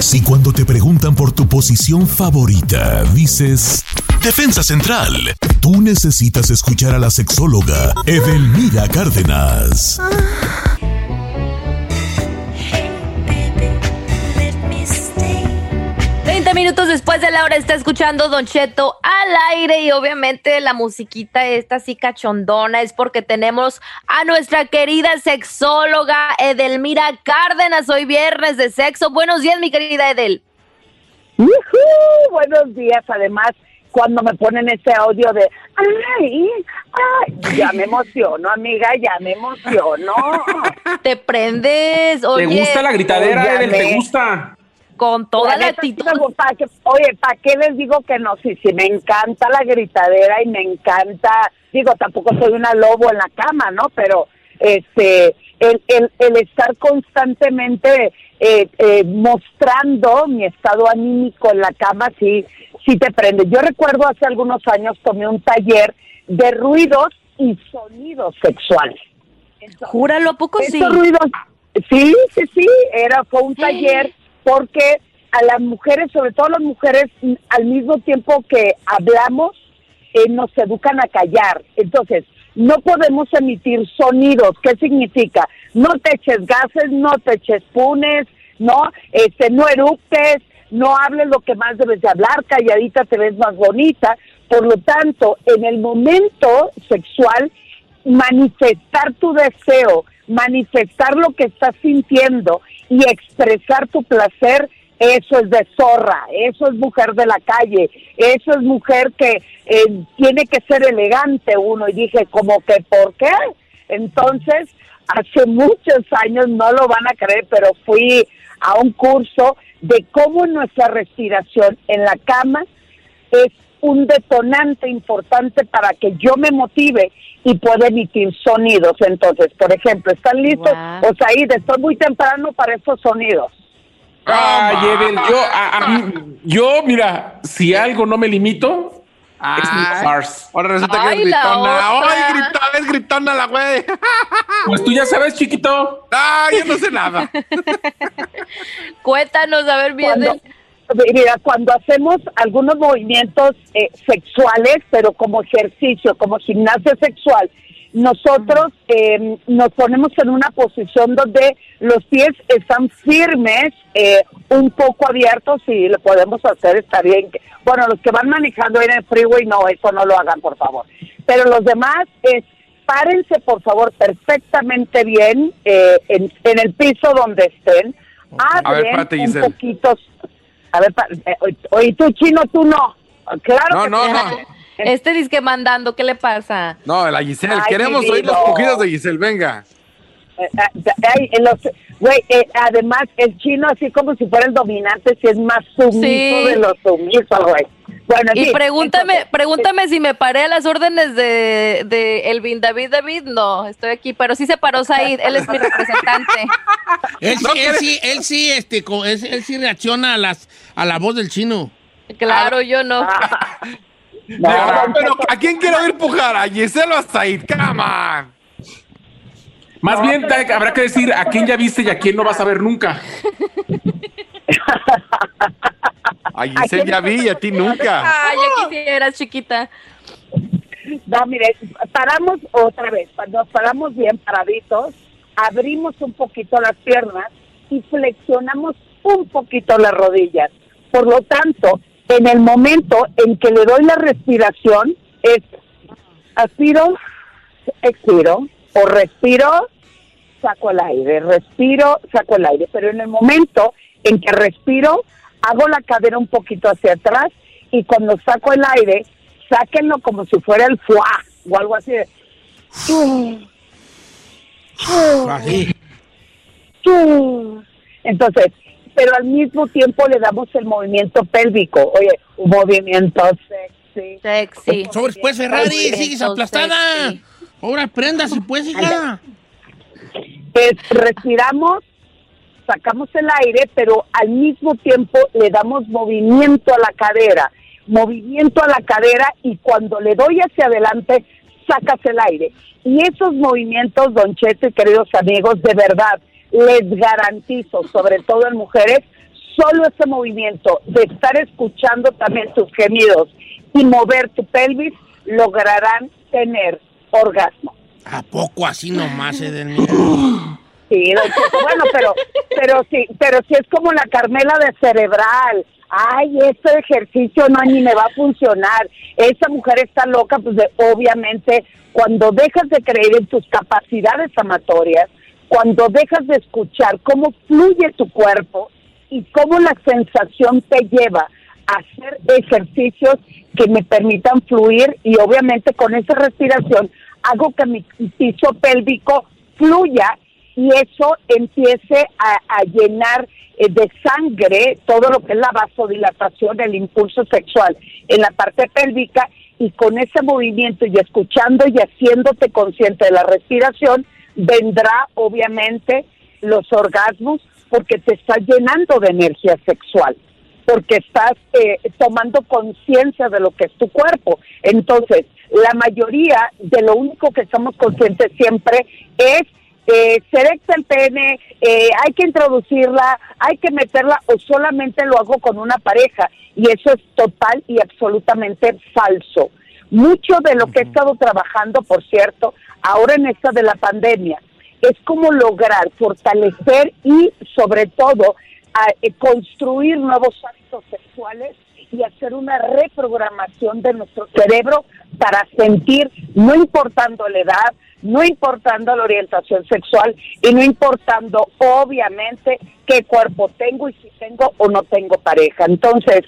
Si cuando te preguntan por tu posición favorita dices Defensa Central, tú necesitas escuchar a la sexóloga Edelmira Cárdenas. 30 minutos después de la hora está escuchando Don Cheto al aire y obviamente la musiquita esta así cachondona es porque tenemos a nuestra querida sexóloga Edelmira Cárdenas. Hoy viernes de sexo. Buenos días, mi querida Edel. Buenos días, además cuando me ponen ese audio de ay, ay, ya me emociono, amiga, ya me emociono. Te prendes, oye. ¿Te gusta la gritadera. Edel? ¿Te gusta? Con toda la, sí actitud. gusta, que- oye, ¿para qué les digo que no? Sí, sí, me encanta la gritadera y me encanta, digo, tampoco soy una lobo en la cama, ¿no? Pero este, el, el, el estar constantemente eh, eh, mostrando mi estado anímico en la cama, sí, sí te prende. Yo recuerdo hace algunos años tomé un taller de ruidos y sonidos sexuales. Júralo, ¿a poco sí? Ruidos, sí, sí, sí, era, fue un taller porque a las mujeres, sobre todo las mujeres, mm, al mismo tiempo que hablamos, eh, nos educan a callar. Entonces, no podemos emitir sonidos. ¿Qué significa? No te eches gases, no te eches punes, no, este, no eructes, no hables lo que más debes de hablar, calladita te ves más bonita. Por lo tanto, en el momento sexual, manifestar tu deseo, manifestar lo que estás sintiendo y expresar tu placer, eso es de zorra, eso es mujer de la calle, eso es mujer que eh, tiene que ser elegante uno. Y dije, como que, ¿por qué? Entonces, hace muchos años, no lo van a creer, pero fui a un curso de cómo nuestra respiración en la cama es un detonante importante para que yo me motive y pueda emitir sonidos. Entonces, por ejemplo, ¿están listos? Guau. O sea, ahí estoy muy temprano para esos sonidos. Ay, Edel, yo, a- a mí- yo, mira, si algo no me limito, es mi farce. Ahora resulta Ay, que es gritona. otra. ¡Ay, gritona! Es gritona la güey. Pues tú ya sabes, chiquito. ¡Ay, yo no sé nada! Cuéntanos, a ver, bien. Cuando, mira, cuando hacemos algunos movimientos eh, sexuales, pero como ejercicio, como gimnasia sexual, nosotros eh, nos ponemos en una posición donde los pies están firmes, eh, un poco abiertos, y lo podemos hacer, está bien. Bueno, los que van manejando en el freeway, no, eso no lo hagan, por favor. Pero los demás es, párense, por favor, perfectamente bien eh, en, en el piso donde estén. A ver, párate, un poquito. A ver, eh, oye, tú chino, tú no. Claro No, que no, no. Este disque mandando, ¿qué le pasa? No, la Giselle. Ay, Queremos oír los pujidos de Giselle. Venga. Eh, eh, ay, en los- Güey, eh, además, el chino, así como si fuera el dominante, si es más sumiso Sí. de los sumisos, güey. Bueno, Y pregúntame, entonces, pregúntame si me paré a las órdenes de, de Elvin David David. No, estoy aquí, pero sí se paró Said, él es mi representante. Él sí, él sí, él sí, este, él, él sí reacciona a las a la voz del chino. Claro, yo no. no, Pero, ¿a quién quiero oír pujar? ¿A Giselle o a Said? ¡Come on! Más bien te- habrá que decir a quién ya viste y a quién no vas a ver nunca. A Giselle ya vi y a ti nunca. Ay, ya quisieras, chiquita. No, mire, paramos otra vez. Cuando nos paramos bien paraditos, abrimos un poquito las piernas y flexionamos un poquito las rodillas. Por lo tanto, en el momento en que le doy la respiración, es aspiro, expiro, o respiro, saco el aire, respiro, saco el aire. Pero en el momento en que respiro, hago la cadera un poquito hacia atrás y cuando saco el aire, sáquenlo como si fuera el fuá o algo así de... Así. Entonces, pero al mismo tiempo le damos el movimiento pélvico. Oye, un movimiento sexy. Sexy. Sobre, pues, Ferrari, sigues aplastada. sexy. Ahora prenda, si puedes, hija. Es, respiramos, sacamos el aire, pero al mismo tiempo le damos movimiento a la cadera, movimiento a la cadera y cuando le doy hacia adelante, sacas el aire. Y esos movimientos, Don Cheto y queridos amigos, de verdad, les garantizo, sobre todo en mujeres, solo ese movimiento de estar escuchando también tus gemidos y mover tu pelvis, lograrán tener orgasmo. ¿A poco así nomás, Edelmira? Sí, bueno, pero, pero sí, pero sí es como la Carmela de cerebral. Ay, este ejercicio no ni me va a funcionar. Esa mujer está loca, pues de- obviamente cuando dejas de creer en tus capacidades amatorias, cuando dejas de escuchar cómo fluye tu cuerpo y cómo la sensación te lleva a hacer ejercicios que me permitan fluir y obviamente con esa respiración hago que mi piso pélvico fluya y eso empiece a, llenar eh, de sangre todo lo que es la vasodilatación, el impulso sexual en la parte pélvica y con ese movimiento y escuchando y haciéndote consciente de la respiración, vendrá obviamente los orgasmos porque te está llenando de energía sexual porque estás eh, tomando conciencia de lo que es tu cuerpo. Entonces, la mayoría de lo único que estamos conscientes siempre es eh, el pene, eh, hay que introducirla, hay que meterla o solamente lo hago con una pareja y eso es total y absolutamente falso. Mucho de lo que he estado trabajando, por cierto, ahora en esta de la pandemia, es como lograr fortalecer y sobre todo a, eh, construir nuevos hábitos sexuales y hacer una reprogramación de nuestro cerebro para sentir, no importando la edad, no importando la orientación sexual y no importando obviamente qué cuerpo tengo y si tengo o no tengo pareja. Entonces,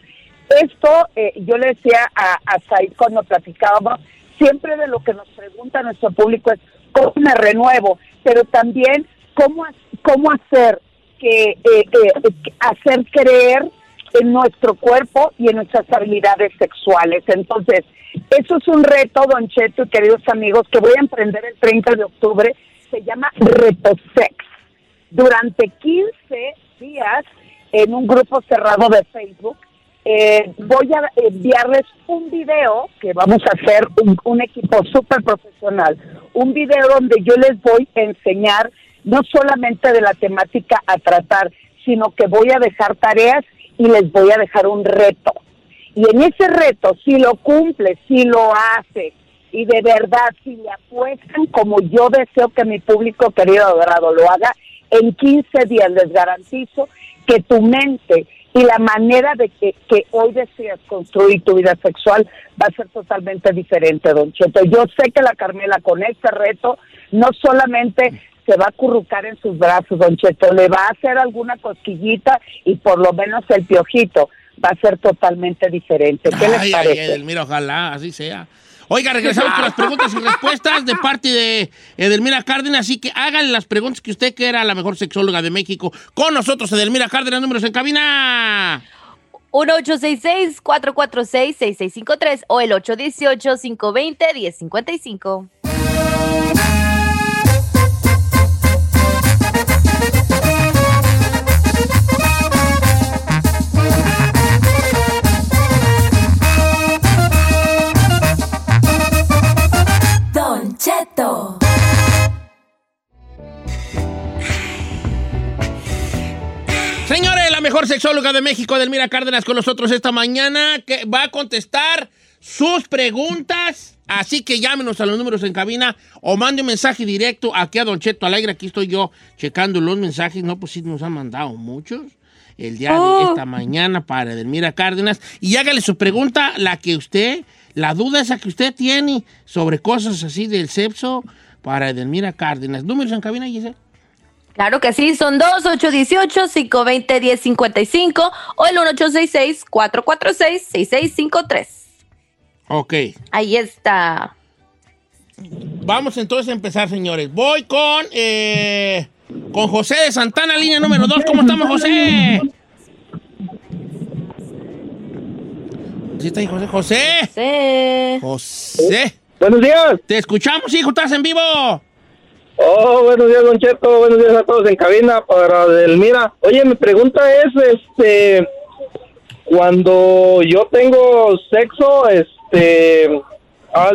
esto eh, yo le decía a, a Said cuando platicábamos, siempre de lo que nos pregunta nuestro público es cómo me renuevo, pero también cómo, cómo hacer que eh, eh, hacer creer en nuestro cuerpo y en nuestras habilidades sexuales. Entonces, eso es un reto, Don Cheto y queridos amigos, que voy a emprender el 30 de octubre. Se llama Reto Sex. Durante 15 días, en un grupo cerrado de Facebook, eh, voy a enviarles un video que vamos a hacer un, un equipo súper profesional, un video donde yo les voy a enseñar no solamente de la temática a tratar, sino que voy a dejar tareas y les voy a dejar un reto. Y en ese reto, si lo cumple, si lo hace, y de verdad, si le apuestan como yo deseo que mi público querido adorado lo haga, en 15 días les garantizo que tu mente y la manera de que, que hoy deseas construir tu vida sexual va a ser totalmente diferente, don Cheto. Yo sé que la Carmela con este reto no solamente se va a currucar en sus brazos, don Cheto, le va a hacer alguna cosquillita y por lo menos el piojito va a ser totalmente diferente. ¿Qué les Ay, ay, parece? Edelmira, ojalá, así sea. Oiga, regresamos con las preguntas y respuestas de parte de Edelmira Cárdenas. Así que háganle las preguntas que usted, que era la mejor sexóloga de México, con nosotros, Edelmira Cárdenas, números en cabina. 1-866-446-6653 o el 818-520-1055. La mejor sexóloga de México, Edelmira Cárdenas, con nosotros esta mañana, que va a contestar sus preguntas. Así que llámenos a los números en cabina o mande un mensaje directo aquí a Don Cheto Alegre. Aquí estoy yo checando los mensajes. No, pues sí nos han mandado muchos. el día de Oh. esta mañana para Edelmira Cárdenas. Y hágale su pregunta, la que usted, la duda esa que usted tiene sobre cosas así del sexo para Edelmira Cárdenas. Números en cabina, Giselle. Claro que sí, son 2 818 520 1055 o el 1866 446 6653. Ok. Ahí está. Vamos entonces a empezar, señores. Voy con, eh, con José de Santana, línea número 2. ¿Cómo estamos, José? ¿Sí está ahí, José? José. Sí. José. Buenos días. Te escuchamos, hijo. ¿Estás en vivo? Oh, buenos días, Don Cheto. Buenos días a todos en cabina para Delmira. Oye, mi pregunta es, este, cuando yo tengo sexo, este, haz,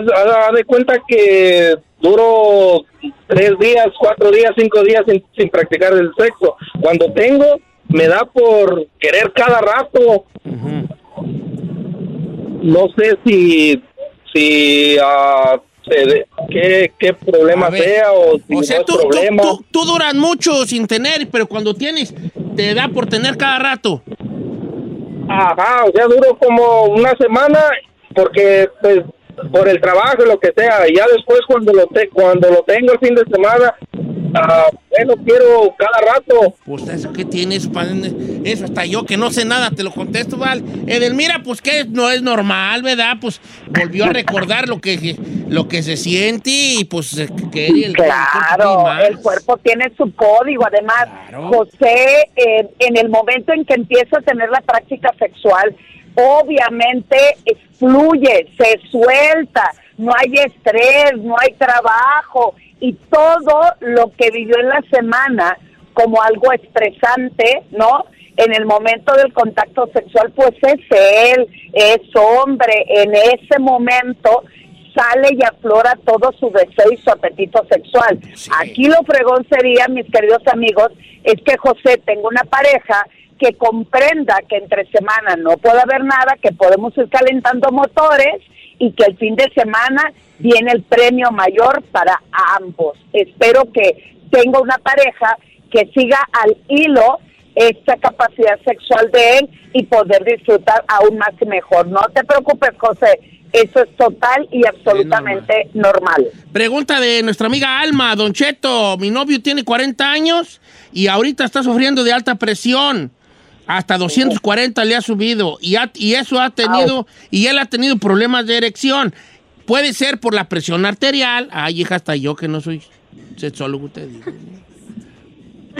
de cuenta que duro tres días, cuatro días, cinco días sin, sin practicar el sexo. Cuando tengo, me da por querer cada rato. No sé si, si, ah, se de- qué, qué problema ver, sea o si O sea, no tú, tú, problema. tú- tú duras mucho sin tener, pero cuando tienes, te da por tener cada rato. Ajá, o sea, duro como una semana porque pues por el trabajo y lo que sea, y ya después cuando lo te- cuando lo tengo el fin de semana, ah, bueno, quiero cada rato. Pues eso que tienes, pa- eso hasta yo que no sé nada, te lo contesto, Val. Edelmira, pues que no es normal, ¿verdad? Pues volvió a recordar lo que, lo que se siente y pues eh, que el, Claro, cuerpo el cuerpo tiene su código. Además, José, eh, en el momento en que empieza a tener la práctica sexual, obviamente fluye, se suelta, no hay estrés, no hay trabajo y todo lo que vivió en la semana como algo estresante, ¿no? En el momento del contacto sexual, pues es él, es hombre, en ese momento sale y aflora todo su deseo y su apetito sexual. Aquí lo fregón sería, mis queridos amigos, es que José tenga una pareja que comprenda que entre semana no puede haber nada, que podemos ir calentando motores y que el fin de semana viene el premio mayor para ambos. Espero que tenga una pareja que siga al hilo esta capacidad sexual de él y poder disfrutar aún más y mejor. No te preocupes, José, eso es total y absolutamente normal. Pregunta de nuestra amiga Alma, Don Cheto, mi novio tiene 40 años y ahorita está sufriendo de alta presión. Hasta 240 le ha subido y, ha- y eso ha tenido, y él ha tenido problemas de erección. Puede ser por la presión arterial. Ay, hija, hasta yo que no soy sexólogo, te digo.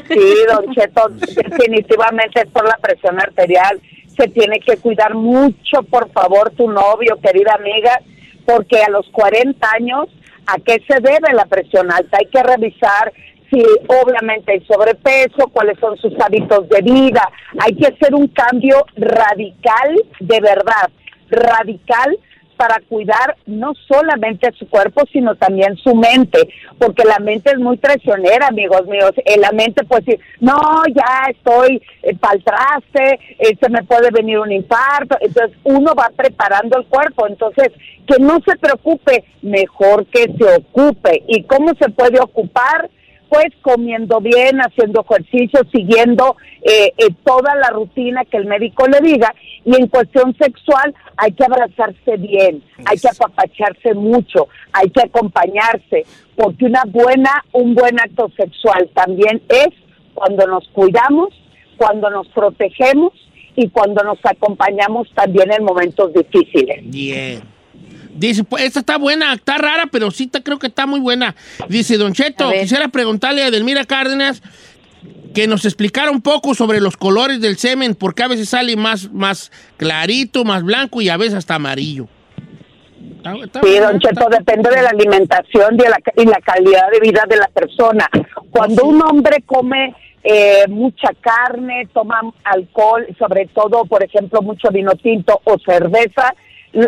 Sí, don Cheto, definitivamente es por la presión arterial. Se tiene que cuidar mucho, por favor, tu novio, querida amiga, porque a los 40 años, ¿a qué se debe la presión alta? Hay que revisar si obviamente hay sobrepeso, cuáles son sus hábitos de vida. Hay que hacer un cambio radical, de verdad, radical para cuidar no solamente su cuerpo, sino también su mente, porque la mente es muy traicionera, amigos míos. En la mente, pues, sí, no, ya estoy eh, pa'l traste, eh, se me puede venir un infarto. Entonces, uno va preparando el cuerpo. Entonces, que no se preocupe, mejor que se ocupe. ¿Y cómo se puede ocupar? Pues comiendo bien, haciendo ejercicio, siguiendo eh, eh, toda la rutina que el médico le diga. Y en cuestión sexual hay que abrazarse bien, hay que apapacharse mucho, hay que acompañarse, porque una buena, un buen acto sexual también es cuando nos cuidamos, cuando nos protegemos y cuando nos acompañamos también en momentos difíciles. Bien. Dice, pues esta está buena, está rara, pero sí te, creo que está muy buena. Dice, Don Cheto, quisiera preguntarle a Edelmira Cárdenas que nos explicara un poco sobre los colores del semen, porque a veces sale más, más clarito, más blanco y a veces hasta amarillo. Está- está Sí, don está- Cheto, depende de la alimentación y la, y la calidad de vida de la persona. Cuando un hombre come eh, mucha carne, toma alcohol, sobre todo, por ejemplo, mucho vino tinto o cerveza,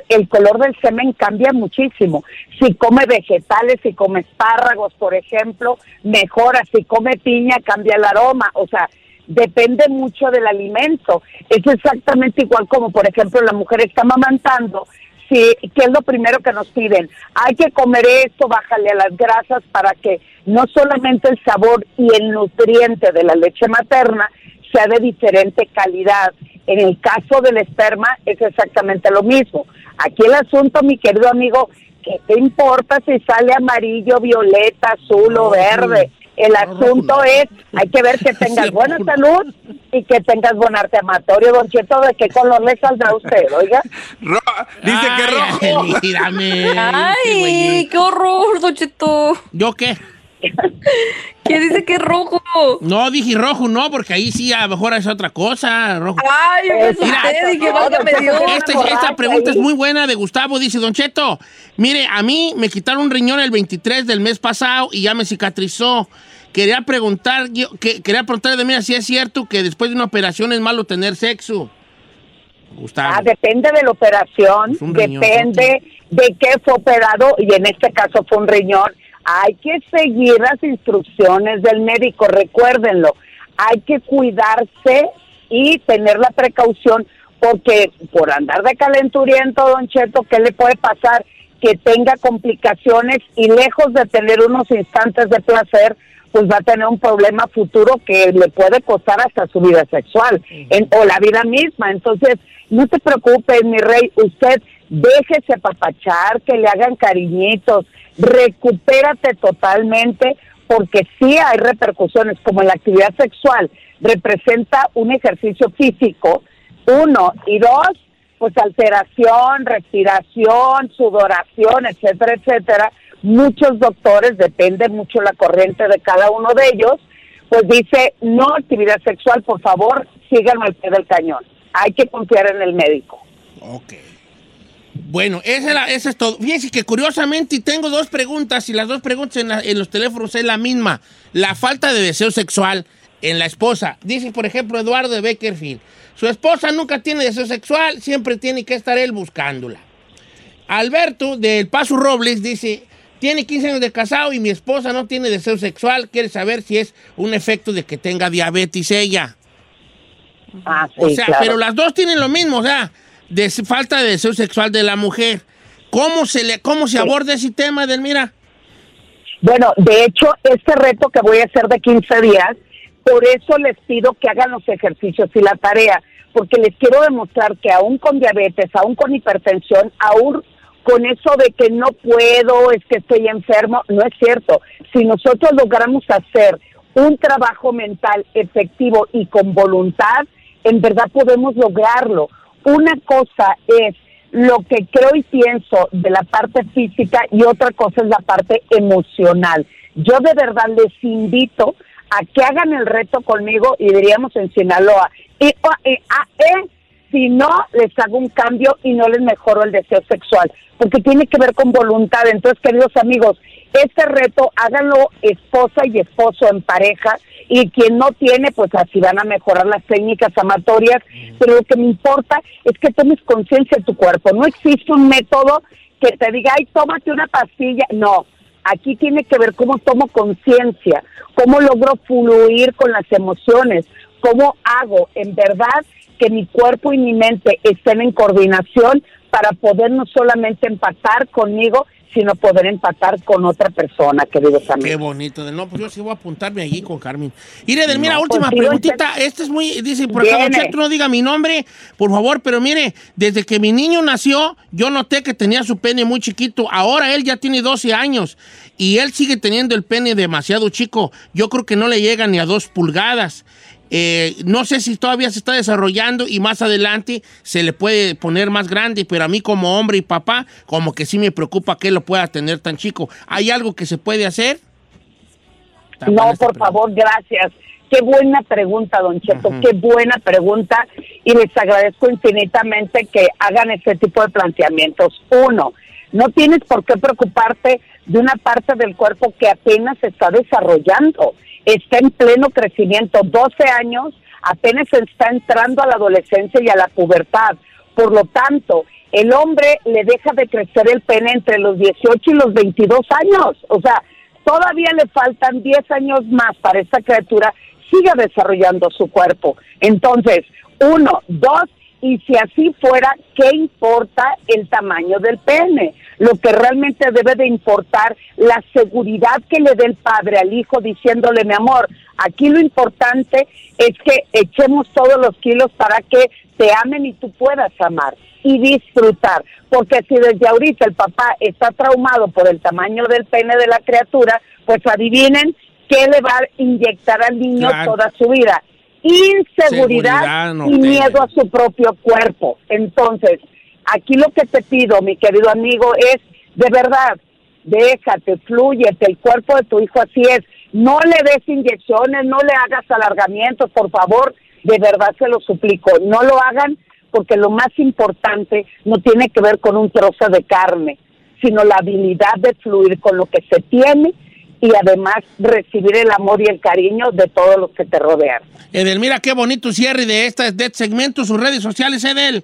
el color del semen cambia muchísimo. Si come vegetales, si come espárragos, por ejemplo, mejora. Si come piña, cambia el aroma. O sea, depende mucho del alimento. Es exactamente igual como, por ejemplo, la mujer está amamantando. Sí, ¿qué es lo primero que nos piden? Hay que comer esto, bájale a las grasas para que no solamente el sabor y el nutriente de la leche materna, sea de diferente calidad. En el caso del esperma es exactamente lo mismo. Aquí el asunto, mi querido amigo, ¿qué te importa si sale amarillo, violeta, azul o verde? El asunto es, hay que ver que tengas buena salud y que tengas buen arte amatorio, don Cheto, ¿de qué color le saldrá a usted, oiga? dice que rojo. Ay, mírame. Ay, qué horror, Don Cheto. ¿Yo qué? ¿Quién dice que es rojo? No, dije rojo, no, porque ahí sí a lo mejor es otra cosa. Rojo. Ay, yo Mira, dije, válgame Dios. Esta, esta pregunta es muy buena de Gustavo. Dice, Don Cheto, mire, a mí me quitaron un riñón el 23 del mes pasado y ya me cicatrizó. Quería preguntar, yo, que, quería preguntarle de mí si es cierto que después de una operación es malo tener sexo. Gustavo. Ah, depende de la operación, riñón, depende de qué fue operado y en este caso fue un riñón. Hay que seguir las instrucciones del médico, recuérdenlo. Hay que cuidarse y tener la precaución porque por andar de calenturiento, don Cheto, ¿qué le puede pasar? Que tenga complicaciones y lejos de tener unos instantes de placer, pues va a tener un problema futuro que le puede costar hasta su vida sexual en- o la vida misma. Entonces, no te preocupes, mi rey, usted déjese apapachar, que le hagan cariñitos, recupérate totalmente, porque sí hay repercusiones, como la actividad sexual representa un ejercicio físico, uno, y dos, pues alteración, respiración, sudoración, etcétera, etcétera. Muchos doctores, depende mucho la corriente de cada uno de ellos, pues dice, no actividad sexual, por favor, síganme al pie del cañón. Hay que confiar en el médico. Ok. Bueno, esa, es la- esa es todo. Fíjense que curiosamente tengo dos preguntas y las dos preguntas en, la- en los teléfonos es la misma. La falta de deseo sexual en la esposa. Dice, por ejemplo, Eduardo de Beckerfield. Su esposa nunca tiene deseo sexual, siempre tiene que estar él buscándola. Alberto del Paso Robles dice, tiene 15 años de casado y mi esposa no tiene deseo sexual. Quiere saber si es un efecto de que tenga diabetes ella. Ah, O sea, claro. pero las dos tienen lo mismo, o sea, de falta de deseo sexual de la mujer. ¿Cómo se le, cómo se aborda ese tema, Delmira? Bueno, de hecho, este reto que voy a hacer de 15 días, por eso les pido que hagan los ejercicios y la tarea, porque les quiero demostrar que aún con diabetes, aún con hipertensión, aún con eso de que no puedo, es que estoy enfermo, no es cierto. Si nosotros logramos hacer un trabajo mental efectivo y con voluntad, en verdad podemos lograrlo. Una cosa es lo que creo y pienso de la parte física y otra cosa es la parte emocional. Yo de verdad les invito a que hagan el reto conmigo y diríamos en Sinaloa. Y, o, e, a, e, si no, les hago un cambio y no les mejoro el deseo sexual, porque tiene que ver con voluntad. Entonces, queridos amigos, este reto háganlo esposa y esposo en pareja y quien no tiene, pues así van a mejorar las técnicas amatorias, pero lo que me importa es que tomes conciencia de tu cuerpo. No existe un método que te diga, ay, tómate una pastilla. No, aquí tiene que ver cómo tomo conciencia, cómo logro fluir con las emociones, cómo hago en verdad que mi cuerpo y mi mente estén en coordinación para poder no solamente empatar conmigo, sino poder empatar con otra persona, queridos Qué amigos. bonito. De, no, pues yo sí voy a apuntarme allí con Carmen. No, última pues sí, preguntita. Esta es muy, dice, por acá. Cheto, no diga mi nombre, por favor, pero mire, desde que mi niño nació, yo noté que tenía su pene muy chiquito. Ahora él ya tiene 12 años y él sigue teniendo el pene demasiado chico. Yo creo que no le llega ni a dos pulgadas. Eh, no sé si todavía se está desarrollando y más adelante se le puede poner más grande, pero a mí como hombre y papá, como que sí me preocupa que lo pueda tener tan chico. ¿Hay algo que se puede hacer? Está No, por pregunta. favor, gracias. Qué buena pregunta, don Cheto, qué buena pregunta. Y les agradezco infinitamente que hagan este tipo de planteamientos. Uno, no tienes por qué preocuparte de una parte del cuerpo que apenas se está desarrollando. Está en pleno crecimiento. 12 años, apenas está entrando a la adolescencia y a la pubertad. Por lo tanto, el hombre le deja de crecer el pene entre los 18 y los 22 años. O sea, todavía le faltan 10 años más para esta criatura siga desarrollando su cuerpo. Entonces, uno, dos, y si así fuera, ¿qué importa el tamaño del pene? Lo que realmente debe de importar, la seguridad que le dé el padre al hijo diciéndole, mi amor, aquí lo importante es que echemos todos los kilos para que te amen y tú puedas amar y disfrutar. Porque si desde ahorita el papá está traumado por el tamaño del pene de la criatura, pues adivinen qué le va a inyectar al niño Claro. toda su vida. Inseguridad Seguridad, y miedo a su propio cuerpo. Entonces, aquí lo que te pido, mi querido amigo, es de verdad, déjate, fluyete, el cuerpo de tu hijo así es. No le des inyecciones, no le hagas alargamientos, por favor, de verdad se lo suplico, no lo hagan porque lo más importante no tiene que ver con un trozo de carne, sino la habilidad de fluir con lo que se tiene y además recibir el amor y el cariño de todos los que te rodean. Edelmira, qué bonito cierre de, esta, de este segmento, sus redes sociales, Edel.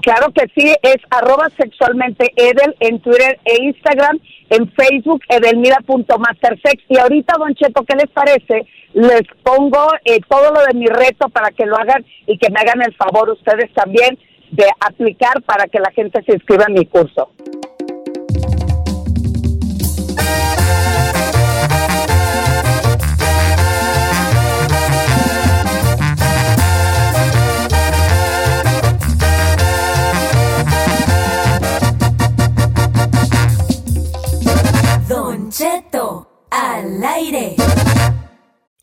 Claro que sí, es arroba sexualmente Edel en Twitter e Instagram, en Facebook edelmira.mastersex. Y ahorita, Don Cheto, ¿qué les parece? Les pongo eh, todo lo de mi reto para que lo hagan y que me hagan el favor ustedes también de aplicar para que la gente se inscriba en mi curso.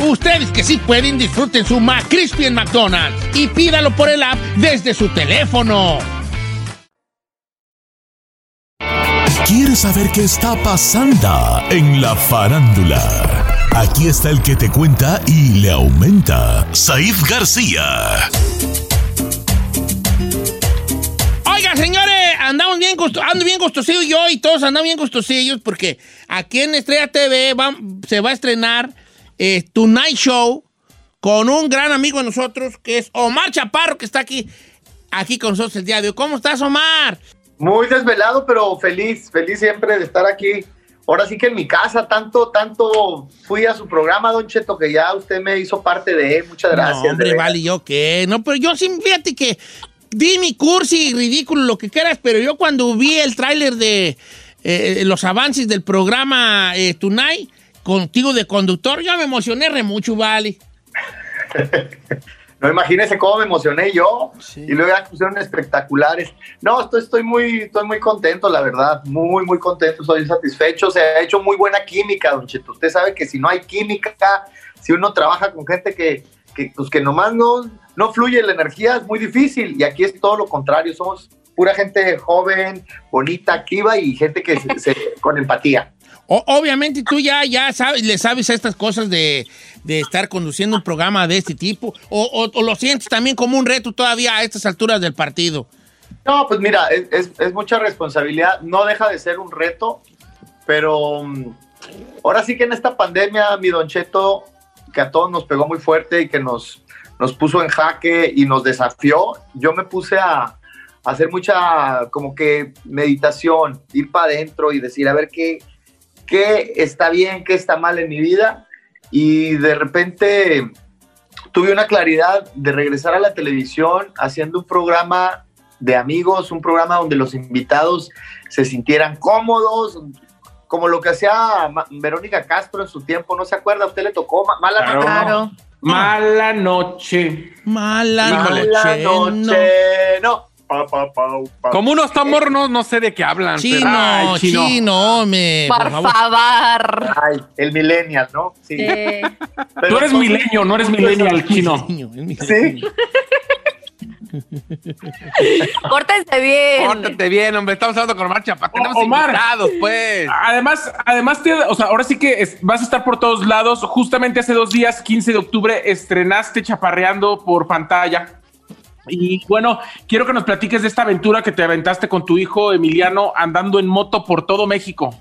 Ustedes que sí pueden, disfruten su McCrispy en McDonald's y pídalo por el app desde su teléfono. ¿Quieres saber qué está pasando en la farándula? Aquí está el que te cuenta y le aumenta, Saif García. Oiga, señores, andamos bien, ando bien gustosillos yo y todos andamos bien gustosillos porque aquí en Estrella TV va- se va a estrenar eh, Tonight Show con un gran amigo de nosotros que es Omar Chaparro, que está aquí, aquí con nosotros el día de hoy. ¿Cómo estás, Omar? Muy desvelado, pero feliz, feliz siempre de estar aquí. Ahora sí que en mi casa, tanto, tanto fui a su programa, Don Cheto, que ya usted me hizo parte de él. Muchas gracias. No, hombre, vale, ¿yo qué? No, pero yo sí, fíjate que di mi cursi, ridículo, lo que quieras, pero yo cuando vi el tráiler de eh, los avances del programa eh, Tonight, contigo de conductor, yo me emocioné re mucho, vale. No imagínese cómo me emocioné yo. Y luego ya pusieron espectaculares. No, estoy, estoy, muy, estoy muy contento, la verdad. Muy, muy contento. Estoy satisfecho. Se ha hecho muy buena química, don Cheto. Usted sabe que si no hay química, si uno trabaja con gente que, que, pues, que nomás no, no fluye la energía, es muy difícil. Y aquí es todo lo contrario. Somos pura gente joven, bonita, activa y gente que se, se- con empatía. Obviamente tú ya, ya sabes, le sabes estas cosas de, de estar conduciendo un programa de este tipo. O, lo sientes también como un reto todavía a estas alturas del partido. No, pues mira, es, es- mucha responsabilidad, no deja de ser un reto, pero mm, ahora sí que en esta pandemia, mi Don Cheto, que a todos nos pegó muy fuerte y que nos, nos puso en jaque y nos desafió, yo me puse a hacer mucha como que meditación, ir para adentro y decir, a ver qué, qué está bien, qué está mal en mi vida. Y de repente tuve una claridad de regresar a la televisión haciendo un programa de amigos, un programa donde los invitados se sintieran cómodos, como lo que hacía Verónica Castro en su tiempo, ¿no se acuerda? ¿A usted le tocó Ma- mala Claro. noche? Mala noche. Mala Mala noche, no. Pa, pa, pa, pa. Como unos tambor, no, no sé de qué hablan. Chino, pero- Ay, chino, me. Por favor. Ay, el millennial, ¿no? Sí. Tú eres milenio, no eres millennial, chino. Sí. Córtense bien. Pórtate bien, hombre. Estamos hablando con Omar Chapa. Tenemos Omar. invitados, pues. Además, además te- o sea, ahora sí que es- vas a estar por todos lados. Justamente hace dos días, 15 de octubre, estrenaste Chaparreando por pantalla. Y bueno, quiero que nos platiques de esta aventura que te aventaste con tu hijo Emiliano andando en moto por todo México.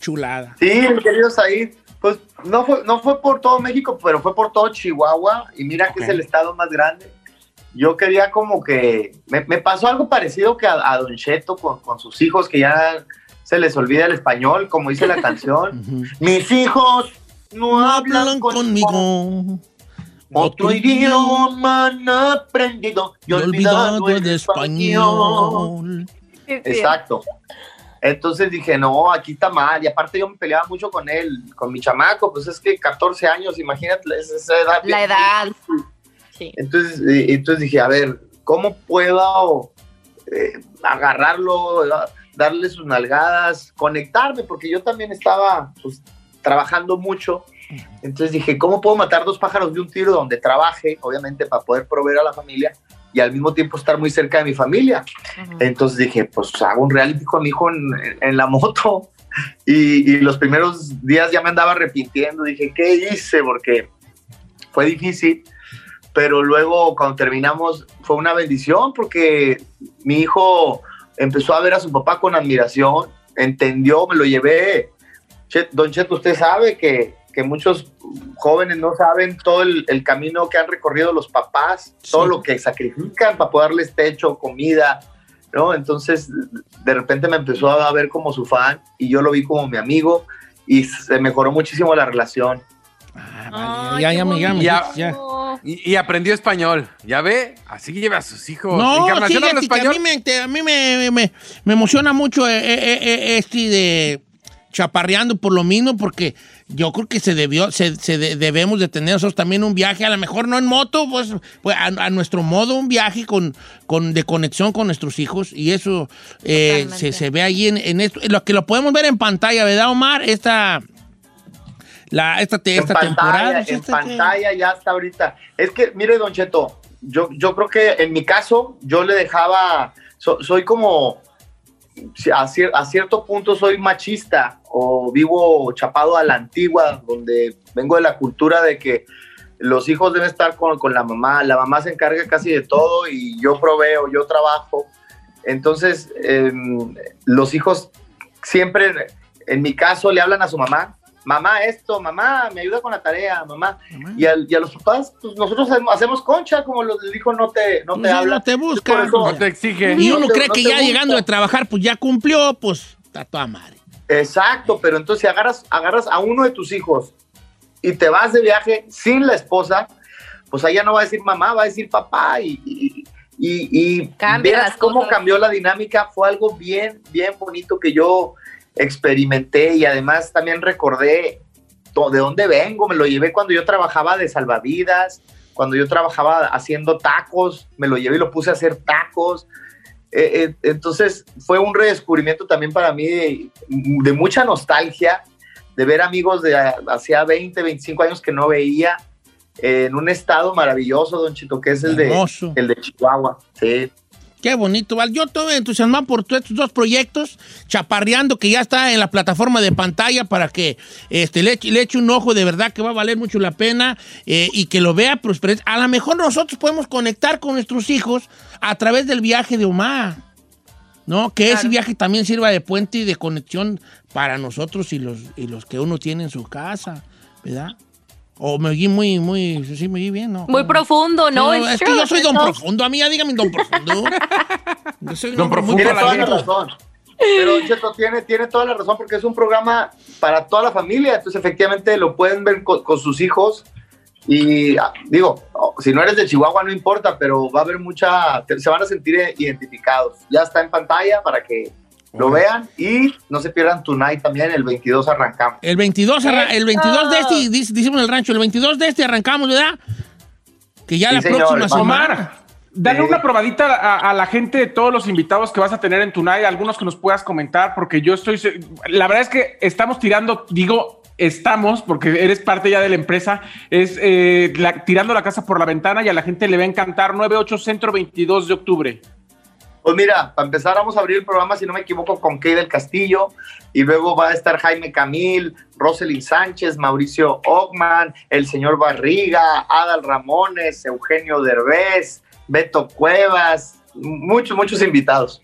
Chulada. Sí, mi querido Said, pues no fue, no fue por todo México, pero fue por todo Chihuahua y mira que es el estado más grande. Yo quería como que, me, me pasó algo parecido que a, a Don Cheto con, con sus hijos, que ya se les olvida el español, como dice la canción. Mis hijos no hablan conmigo. Otro idioma han aprendido y olvidado olvidado el español. Exacto. Entonces dije, no, aquí está mal. Y aparte yo me peleaba mucho con él, con mi chamaco, pues es que 14 años, imagínate es esa edad. La edad. Sí. Entonces, entonces dije, a ver, ¿cómo puedo eh, agarrarlo, da- darle sus nalgadas, conectarme? Porque yo también estaba pues, trabajando mucho. Entonces dije, ¿cómo puedo matar dos pájaros de un tiro donde trabaje, obviamente, para poder proveer a la familia y al mismo tiempo estar muy cerca de mi familia? Entonces dije, pues hago un reality con mi hijo en, en la moto. Y, y los primeros días ya me andaba arrepintiendo. Dije, ¿qué hice? Porque fue difícil. Pero luego, cuando terminamos, fue una bendición porque mi hijo empezó a ver a su papá con admiración, entendió, me lo llevé. Don Cheto, usted sabe que, que muchos jóvenes no saben todo el, el camino que han recorrido los papás, todo lo que sacrifican para poder darles techo, comida, ¿no? Entonces, de repente me empezó a ver como su fan y yo lo vi como mi amigo y se mejoró muchísimo la relación. ya, ya, me- ya, me- Ya- ya. Y, y aprendió español. ¿Ya ve? Así lleva a sus hijos. No, que a español. mí me, te- a mí me, me- me emociona mucho eh, eh, eh, este de chaparreando por lo mismo, porque yo creo que se debió, se, se de- debemos de tener nosotros también un viaje, a lo mejor no en moto, pues, pues a, a nuestro modo un viaje con, con, de conexión con nuestros hijos, y eso eh, se, se ve ahí en, en esto, lo que lo podemos ver en pantalla, ¿verdad, Omar? Esta, la, esta, te- esta temporada. pantalla, ¿sí? en pantalla ya hasta ahorita. Es que, mire, Don Cheto, yo, yo creo que en mi caso, yo le dejaba, so- soy como, a, a cierto punto soy machista o vivo chapado a la antigua, donde vengo de la cultura de que los hijos deben estar con, con la mamá, la mamá se encarga casi de todo y yo proveo, yo trabajo. Entonces, em, los hijos siempre, en mi caso, le hablan a su mamá, mamá esto, mamá, me ayuda con la tarea, mamá. Y, al- y a los papás, pues nosotros hacemos, concha, como los- el hijo no te, no te Sí, habla. no te busca. No te exige. Y No uno cree no que ya busca. llegando de trabajar, pues ya cumplió, pues está toda madre. Exacto, pero entonces si agarras, agarras a uno de tus hijos y te vas de viaje sin la esposa, pues allá no va a decir mamá, va a decir papá y, y, y, y las cómo cosas. cambió la dinámica, fue algo bien, bien bonito que yo experimenté y además también recordé de dónde vengo, me lo llevé cuando yo trabajaba de salvavidas, cuando yo trabajaba haciendo tacos, me lo llevé y lo puse a hacer tacos. Eh, eh, entonces fue un redescubrimiento también para mí de, de mucha nostalgia, de ver amigos de hacía 20, 25 años que no veía en un estado maravilloso, don Chito, que es el, de, el de Chihuahua. Sí. Qué bonito, Val. Yo estoy entusiasmado por estos dos proyectos, Chaparreando, que ya está en la plataforma de pantalla para que este, le, eche- le eche un ojo de verdad que va a valer mucho la pena eh, y que lo vea prosperar. A lo mejor nosotros podemos conectar con nuestros hijos a través del viaje de Omar. ¿No? Que ese viaje también sirva de puente y de conexión para nosotros y los, y los que uno tiene en su casa, ¿verdad? O me oí muy, muy, sí, me oí bien, ¿no? Muy profundo, ¿no? es que yo soy don profundo. A mí ya dígame don profundo. Yo soy un hombre muy Tiene toda la profundo. razón. Pero Don Cheto tiene, tiene toda la razón porque es un programa para toda la familia. Entonces, efectivamente, lo pueden ver con, con sus hijos. Y ah, digo, si no eres de Chihuahua, no importa, pero va a haber mucha. Se van a sentir identificados. Ya está en pantalla para que lo vean y no se pierdan Tonight también. El 22 arrancamos. El 22, arra- el 22 de este, dice- decimos en el rancho, el 22 de este arrancamos, ¿verdad? Que ya Sí, la señor. próxima Omar, semana. Dale Sí. una probadita a, a la gente de todos los invitados que vas a tener en Tunay, algunos que nos puedas comentar, porque yo estoy. La verdad es que estamos tirando, digo, estamos, porque eres parte ya de la empresa, es eh, la- tirando la casa por la ventana y a la gente le va a encantar. 98 Centro 22 de octubre. Pues mira, para empezar vamos a abrir el programa, si no me equivoco, con Kay del Castillo y luego va a estar Jaime Camil, Roselyn Sánchez, Mauricio Ogman, el señor Barriga, Adal Ramones, Eugenio Derbez, Beto Cuevas, muchos, muchos invitados.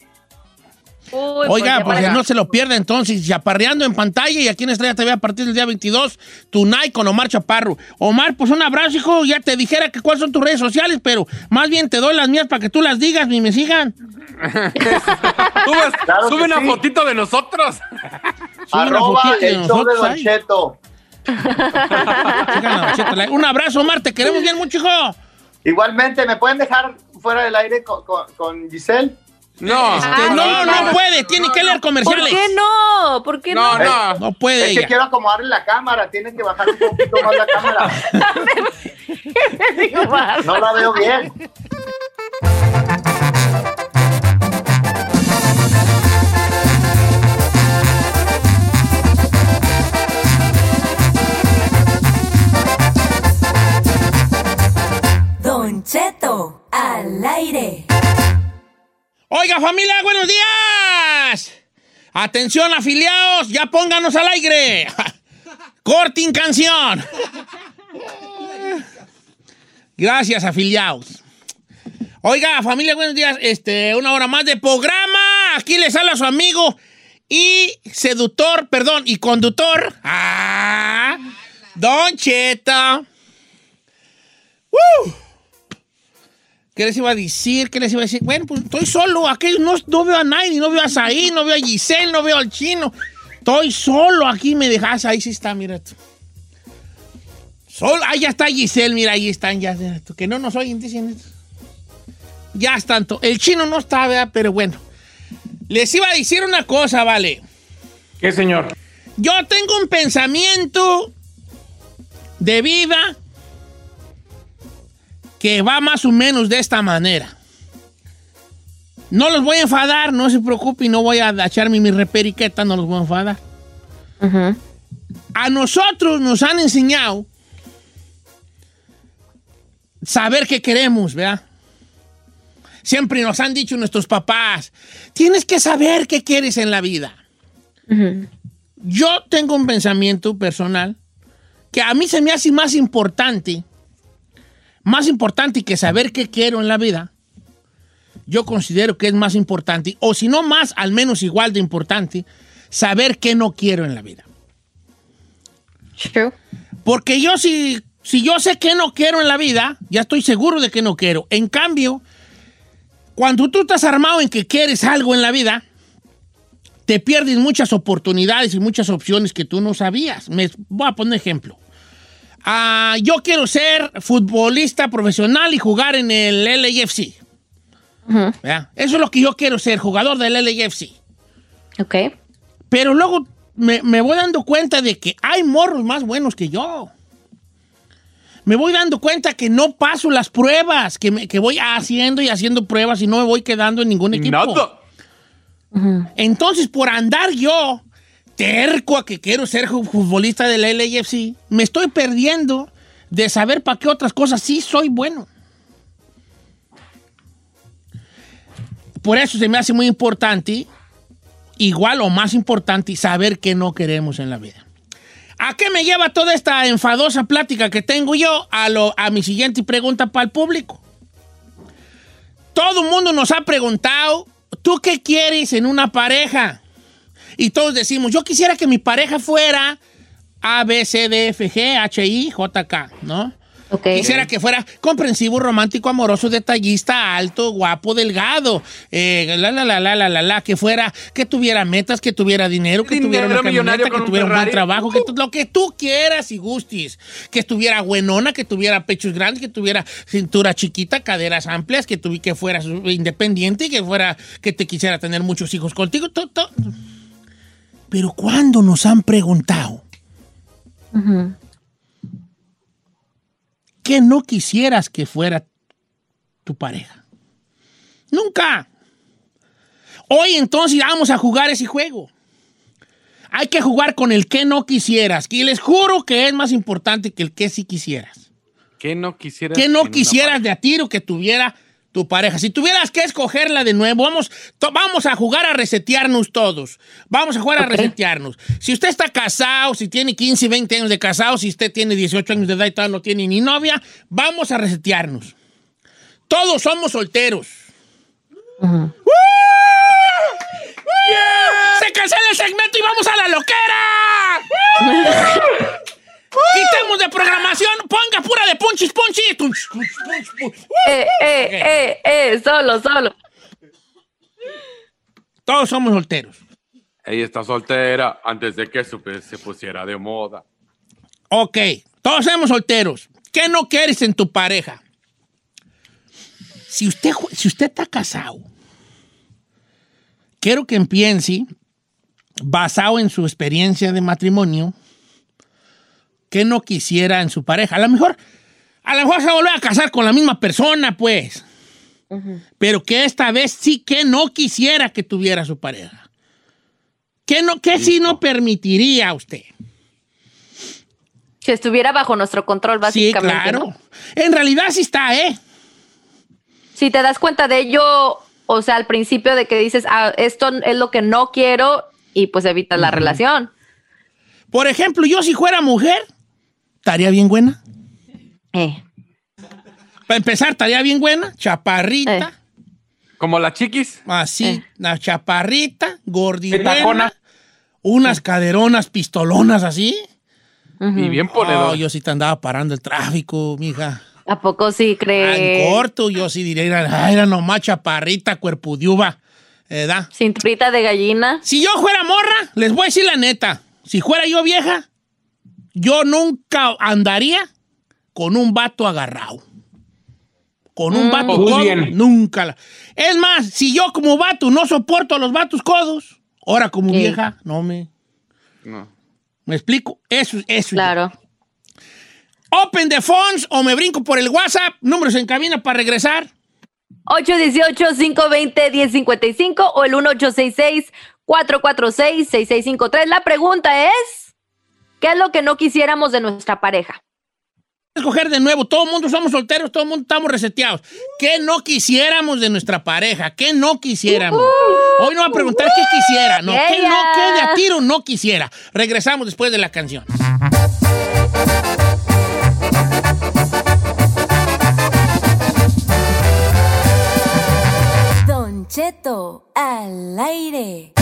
Oiga, pues no se lo pierda entonces, chaparreando en pantalla y aquí en Estrella TV a partir del día 22, Tonight con Omar Chaparro. Omar, pues un abrazo, hijo. Ya te dijera que cuáles son tus redes sociales, pero más bien te doy las mías para que tú las digas y me sigan. Claro sube una sí. fotito de nosotros. Sube una Arroba fotito de. Un abrazo, Omar, te queremos bien mucho, hijo. Igualmente, ¿me pueden dejar fuera del aire con, con- con Giselle? No. Este, no, no puede, tiene que leer ¿Por comerciales. qué no? ¿Por qué no? No, no. No puede Es que quiero acomodarle la cámara, tienen que bajar un poquito más la cámara. No la veo bien. Don Cheto, al aire. Oiga, familia, buenos días. Atención, afiliados, ya pónganos al aire. Corting canción. Gracias, afiliados. Oiga, familia, buenos días. Este, una hora más de programa. Aquí les habla su amigo y seductor, perdón, y conductor. Ah, Don Cheta. ¡Woo! ¿Qué les iba a decir? ¿Qué les iba a decir? Bueno, pues estoy solo. Aquí no, no veo a nadie. No veo a Saí, no veo a Giselle, no veo al chino. Estoy solo aquí. Me dejas. Ahí sí está, mira tú. Solo. Ahí ya está Giselle. Mira, ahí están ya. mira tú, Que no nos oyen, dicen. Ya están. to- El chino no está, ¿verdad? Pero bueno. Les iba a decir una cosa, vale. ¿Qué, señor? Yo tengo un pensamiento de vida que va más o menos de esta manera. No los voy a enfadar, no se preocupe, no voy a echarme mi reperiqueta, no los voy a enfadar. A nosotros nos han enseñado saber qué queremos, ¿verdad? Siempre nos han dicho nuestros papás, tienes que saber qué quieres en la vida. Yo tengo un pensamiento personal que a mí se me hace más importante, más importante que saber qué quiero en la vida. Yo considero que es más importante, o si no más, al menos igual de importante, saber qué no quiero en la vida. Porque yo si, si yo sé qué no quiero en la vida, ya estoy seguro de que no quiero. En cambio, cuando tú estás armado en que quieres algo en la vida, te pierdes muchas oportunidades y muchas opciones que tú no sabías. Me voy a poner ejemplo. Ah, yo quiero ser futbolista profesional y jugar en el LAFC. Eso es lo que yo quiero ser, jugador del LAFC. Ok. Pero luego me, me voy dando cuenta de que hay morros más buenos que yo. me voy dando cuenta que no paso las pruebas, que, me- que voy haciendo y haciendo pruebas y no me voy quedando en ningún equipo. Nada. Entonces, por andar yo terco a que quiero ser futbolista del LAFC, me estoy perdiendo de saber para qué otras cosas sí soy bueno. Por eso se me hace muy importante, igual o más importante, saber qué no queremos en la vida. ¿A qué me lleva toda esta enfadosa plática que tengo yo? A, lo, a mi siguiente pregunta para el público. Todo el mundo nos ha preguntado, ¿tú qué quieres en una pareja? Y todos decimos, yo quisiera que mi pareja fuera A, B, C, D, F, G, H, I, J, K, ¿no? Quisiera que fuera comprensivo, romántico, amoroso, detallista, alto, guapo, delgado, eh, la, la, la, la, la, la, la, que fuera, que tuviera metas, que tuviera dinero, que tuviera una Dinero millonario camioneta, que un tuviera un buen trabajo, que tú- lo que tú quieras y gustes, que estuviera buenona, que tuviera pechos grandes, que tuviera cintura chiquita, caderas amplias, que, tuvi- que fuera su- independiente, que fuera, que te quisiera tener muchos hijos contigo, to- to- pero cuando nos han preguntado que no quisieras que fuera tu pareja? Nunca. Hoy entonces vamos a jugar ese juego. Hay que jugar con el que no quisieras. Y les juro que es más importante que el que sí quisieras. ¿Qué no quisieras? Que en no quisieras de a tiro que tuviera tu pareja. Si tuvieras que escogerla de nuevo, vamos, vamos a jugar a resetearnos todos. Vamos a jugar a resetearnos. Si usted está casado, si tiene 15, 20 años de casado, si usted tiene 18 años de edad y todavía no tiene ni novia, vamos a resetearnos. Todos somos solteros. ¡Se cancela el segmento y vamos a la loquera! Quitemos de programación, ponga pura de punchis punchis. Eh, eh, eh, eh, solo, solo. Todos somos solteros. Ella está soltera antes de que se pusiera de moda. Ok, todos somos solteros. ¿Qué no quieres en tu pareja? Si usted, si usted está casado, quiero que piense, basado en su experiencia de matrimonio, ¿qué no quisiera en su pareja? A lo mejor, a lo mejor se va a casar con la misma persona, pues. Pero que esta vez sí que no quisiera que tuviera su pareja. ¿Qué, no, qué sí no permitiría a usted? Que estuviera bajo nuestro control, Sí, básicamente. claro. ¿no? En realidad sí está, ¿eh? Si te das cuenta de ello, o sea, al principio de que dices, ah, esto es lo que no quiero, y pues evitas la relación. Por ejemplo, yo si fuera mujer, estaría bien buena. Eh. Para empezar, estaría bien buena, chaparrita. Como la chiquis. Así, la chaparrita, gordita. Unas caderonas pistolonas así. Y bien ponedor. Oh, yo sí te andaba parando el tráfico, mija. ¿A poco sí crees? En corto, yo sí diría, era, era nomás chaparrita, cuerpo de uva. ¿Verdad? Cinturita de gallina. Si yo fuera morra, les voy a decir la neta. Si fuera yo vieja, yo nunca andaría con un vato agarrado. Con un Mm. vato Muy codo, bien. nunca. la- Es más, si yo como vato no soporto a los vatos codos, ahora como vieja, no me... No. ¿Me explico? Eso, eso. Claro. Open the phones o me brinco por el WhatsApp. Números en cabina para regresar. 818-520-1055 o el 1866-446-6653. La pregunta es, ¿qué es lo que no quisiéramos de nuestra pareja? Escoger de nuevo. Todo el mundo somos solteros, todo el mundo estamos reseteados. ¿Qué no quisiéramos de nuestra pareja? ¿Qué no quisiéramos? Hoy no va a preguntar qué quisiera. No, ¿qué no, qué de a tiro no quisiera? Regresamos después de la canción. Don Cheto al aire.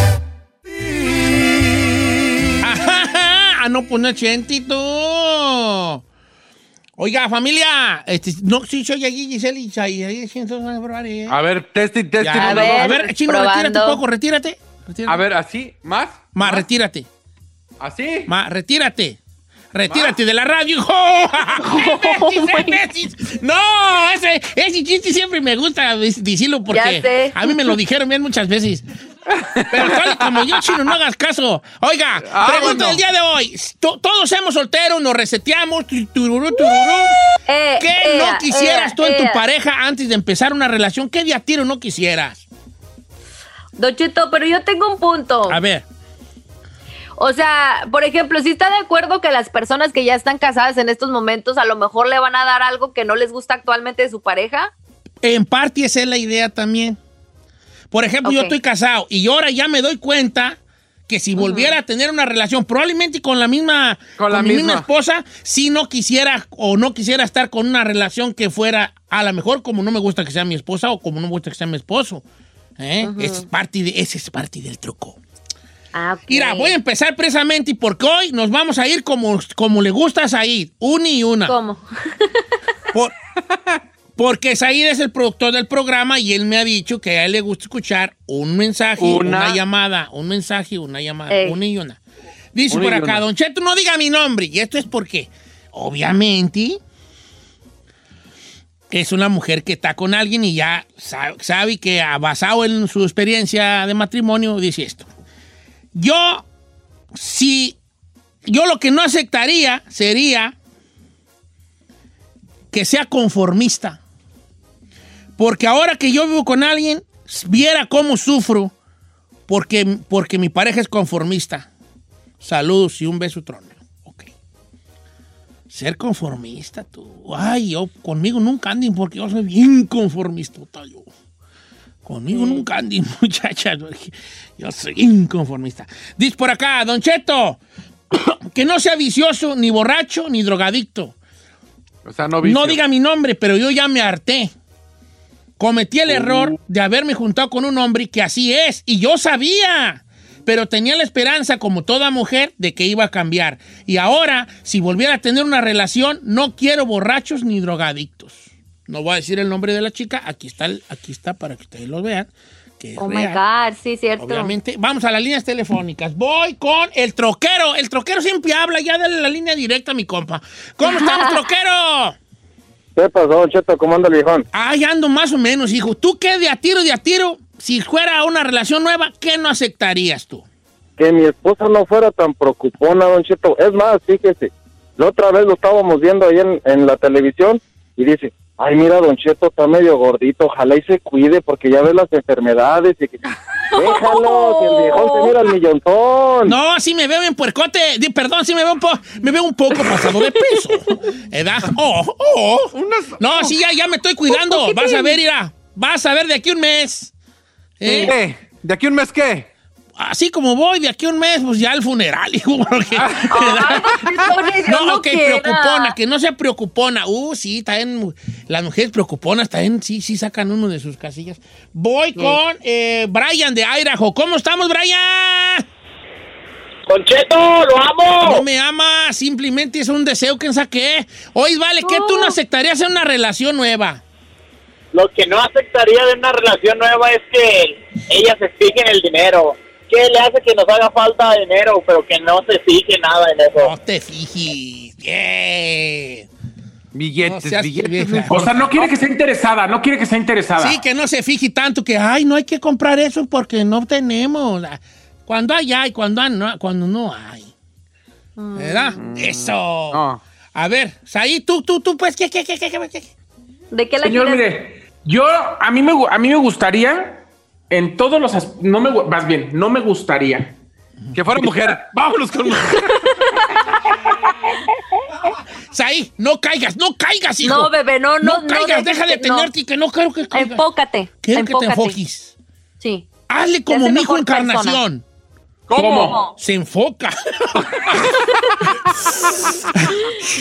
Ajá, no poner chentito. Oiga, familia, este, no, sí, soy aquí, Giselle, y ahí, ahí, siento una barbaridad. A ver, testing, testing. Ya, a ver, dos. a ver, chino, retírate un poco, retírate. retírate. A ver, así, más. Más, retírate. Así. Más, retírate. Retírate de la radio, hijo. Imbécil, no, ese, ese chiste siempre me gusta dec- decirlo porque Ya sé. a mí me lo dijeron bien muchas veces. Pero tal como yo, chino, no hagas caso. Oiga, Ah, pregunta bueno. del día de hoy. To- Todos somos solteros, nos reseteamos, tururú, tururú. Eh, ¿Qué eh, no quisieras eh, tú en tu eh. pareja antes de empezar una relación? ¿Qué de a tiro no quisieras? Don Cheto, pero yo tengo un punto. A ver. O sea, por ejemplo, si está de acuerdo que las personas que ya están casadas en estos momentos a lo mejor le van a dar algo que no les gusta actualmente de su pareja. En parte esa es la idea también. Por ejemplo, yo estoy casado y ahora ya me doy cuenta que si volviera a tener una relación, probablemente con la misma, con la mi misma misma. esposa, si no quisiera o no quisiera estar con una relación que fuera a lo mejor como no me gusta que sea mi esposa o como no me gusta que sea mi esposo. ¿Eh? Ese es parte de, ese es parte del truco. Ah. Mira, voy a empezar precisamente porque hoy nos vamos a ir como, como le gusta a Said, una y una. ¿Cómo? Por- porque Said es el productor del programa y él me ha dicho que a él le gusta escuchar un mensaje, una, Una. llamada, un mensaje, una llamada, Ey. una y una. Dice Una por acá. Don Cheto, no diga mi nombre. Y esto es porque, obviamente, es una mujer que está con alguien y ya sa- sabe que, ah, basado en su experiencia de matrimonio, dice esto. Yo, si, yo lo que no aceptaría sería que sea conformista. Porque ahora que yo vivo con alguien, viera cómo sufro porque, porque mi pareja es conformista. Saludos y un beso trono. Ok. Ser conformista, tú. Ay, yo conmigo nunca anden porque yo soy bien conformista, yo. Conmigo nunca anden, muchachas. Yo soy bien conformista. Dice por acá, Don Cheto, que no sea vicioso, ni borracho, ni drogadicto. O sea, no vicio. No diga mi nombre, pero yo ya me harté. Cometí el error de haberme juntado con un hombre que así es, y yo sabía, pero tenía la esperanza, como toda mujer, de que iba a cambiar. Y ahora, si volviera a tener una relación, no quiero borrachos ni drogadictos. No voy a decir el nombre de la chica, aquí está, aquí está para que ustedes lo vean. Que es Oh my real. God, sí, cierto. Obviamente, vamos a las líneas telefónicas. Voy con el troquero. El troquero siempre habla, ya dale la línea directa a mi compa. ¿Cómo estamos, troquero? ¿Qué pasó, Cheto? ¿Cómo anda el viejón? Ay, ando más o menos, hijo. ¿Tú qué de a tiro, de a tiro? Si fuera una relación nueva, ¿qué no aceptarías tú? Que mi esposa no fuera tan preocupona, don Cheto. Es más, fíjese, la otra vez lo estábamos viendo ahí en, en la televisión y dice, ay, mira, don Cheto está medio gordito, ojalá y se cuide porque ya ves las enfermedades y que... Déjalo, que el viejón se mira el millontón. No, así me veo en puercote. Perdón, sí me veo un, po- me veo un poco pasado de peso. ¿Edad? Oh, oh. No, sí, ya, ya me estoy cuidando. Vas a ver, irá. Vas a ver de aquí un mes. ¿Eh? ¿Qué? ¿De aquí un mes qué? Así como voy, de aquí a un mes, pues ya al funeral, hijo. porque- Dios no, no ok, quiera. preocupona, que no sea preocupona. Uh, sí, también las mujeres preocuponas también sí, sí sacan uno de sus casillas. Voy con eh, Brian de Idaho. ¿Cómo estamos, Brian? Concheto, lo amo. No me ama, simplemente es un deseo que saqué. Oye, vale, ¿qué tú no aceptarías en una relación nueva? Lo que no aceptaría de una relación nueva es que ella se fije en el dinero. ¿Qué le hace que nos haga falta dinero, pero que no se fije nada en eso? No te fijes. Bien. Billetes, No billetes. O sea, no quiere que sea interesada, no quiere que sea interesada. Sí, que no se fije tanto que, ay, no hay que comprar eso porque no tenemos. Cuando hay, hay, cuando, hay, no, cuando no hay. ¿Verdad? Eso. No. A ver, ahí tú, tú, tú, pues, ¿qué, qué, qué, qué, qué? qué? ¿De qué la Señor, quieres? mire, yo a mí me a mí me gustaría en todos los as- no me más bien, no me gustaría Que fuera mujer. Vámonos con Saí, no caigas, no caigas, hijo. No, bebé, no, no, No no caigas, deja de no. tenerte, que no quiero que caigas. Enfócate. Quiero que te enfoques. Sí. Hazle como mi hijo persona. Encarnación. ¿Cómo? Se enfoca.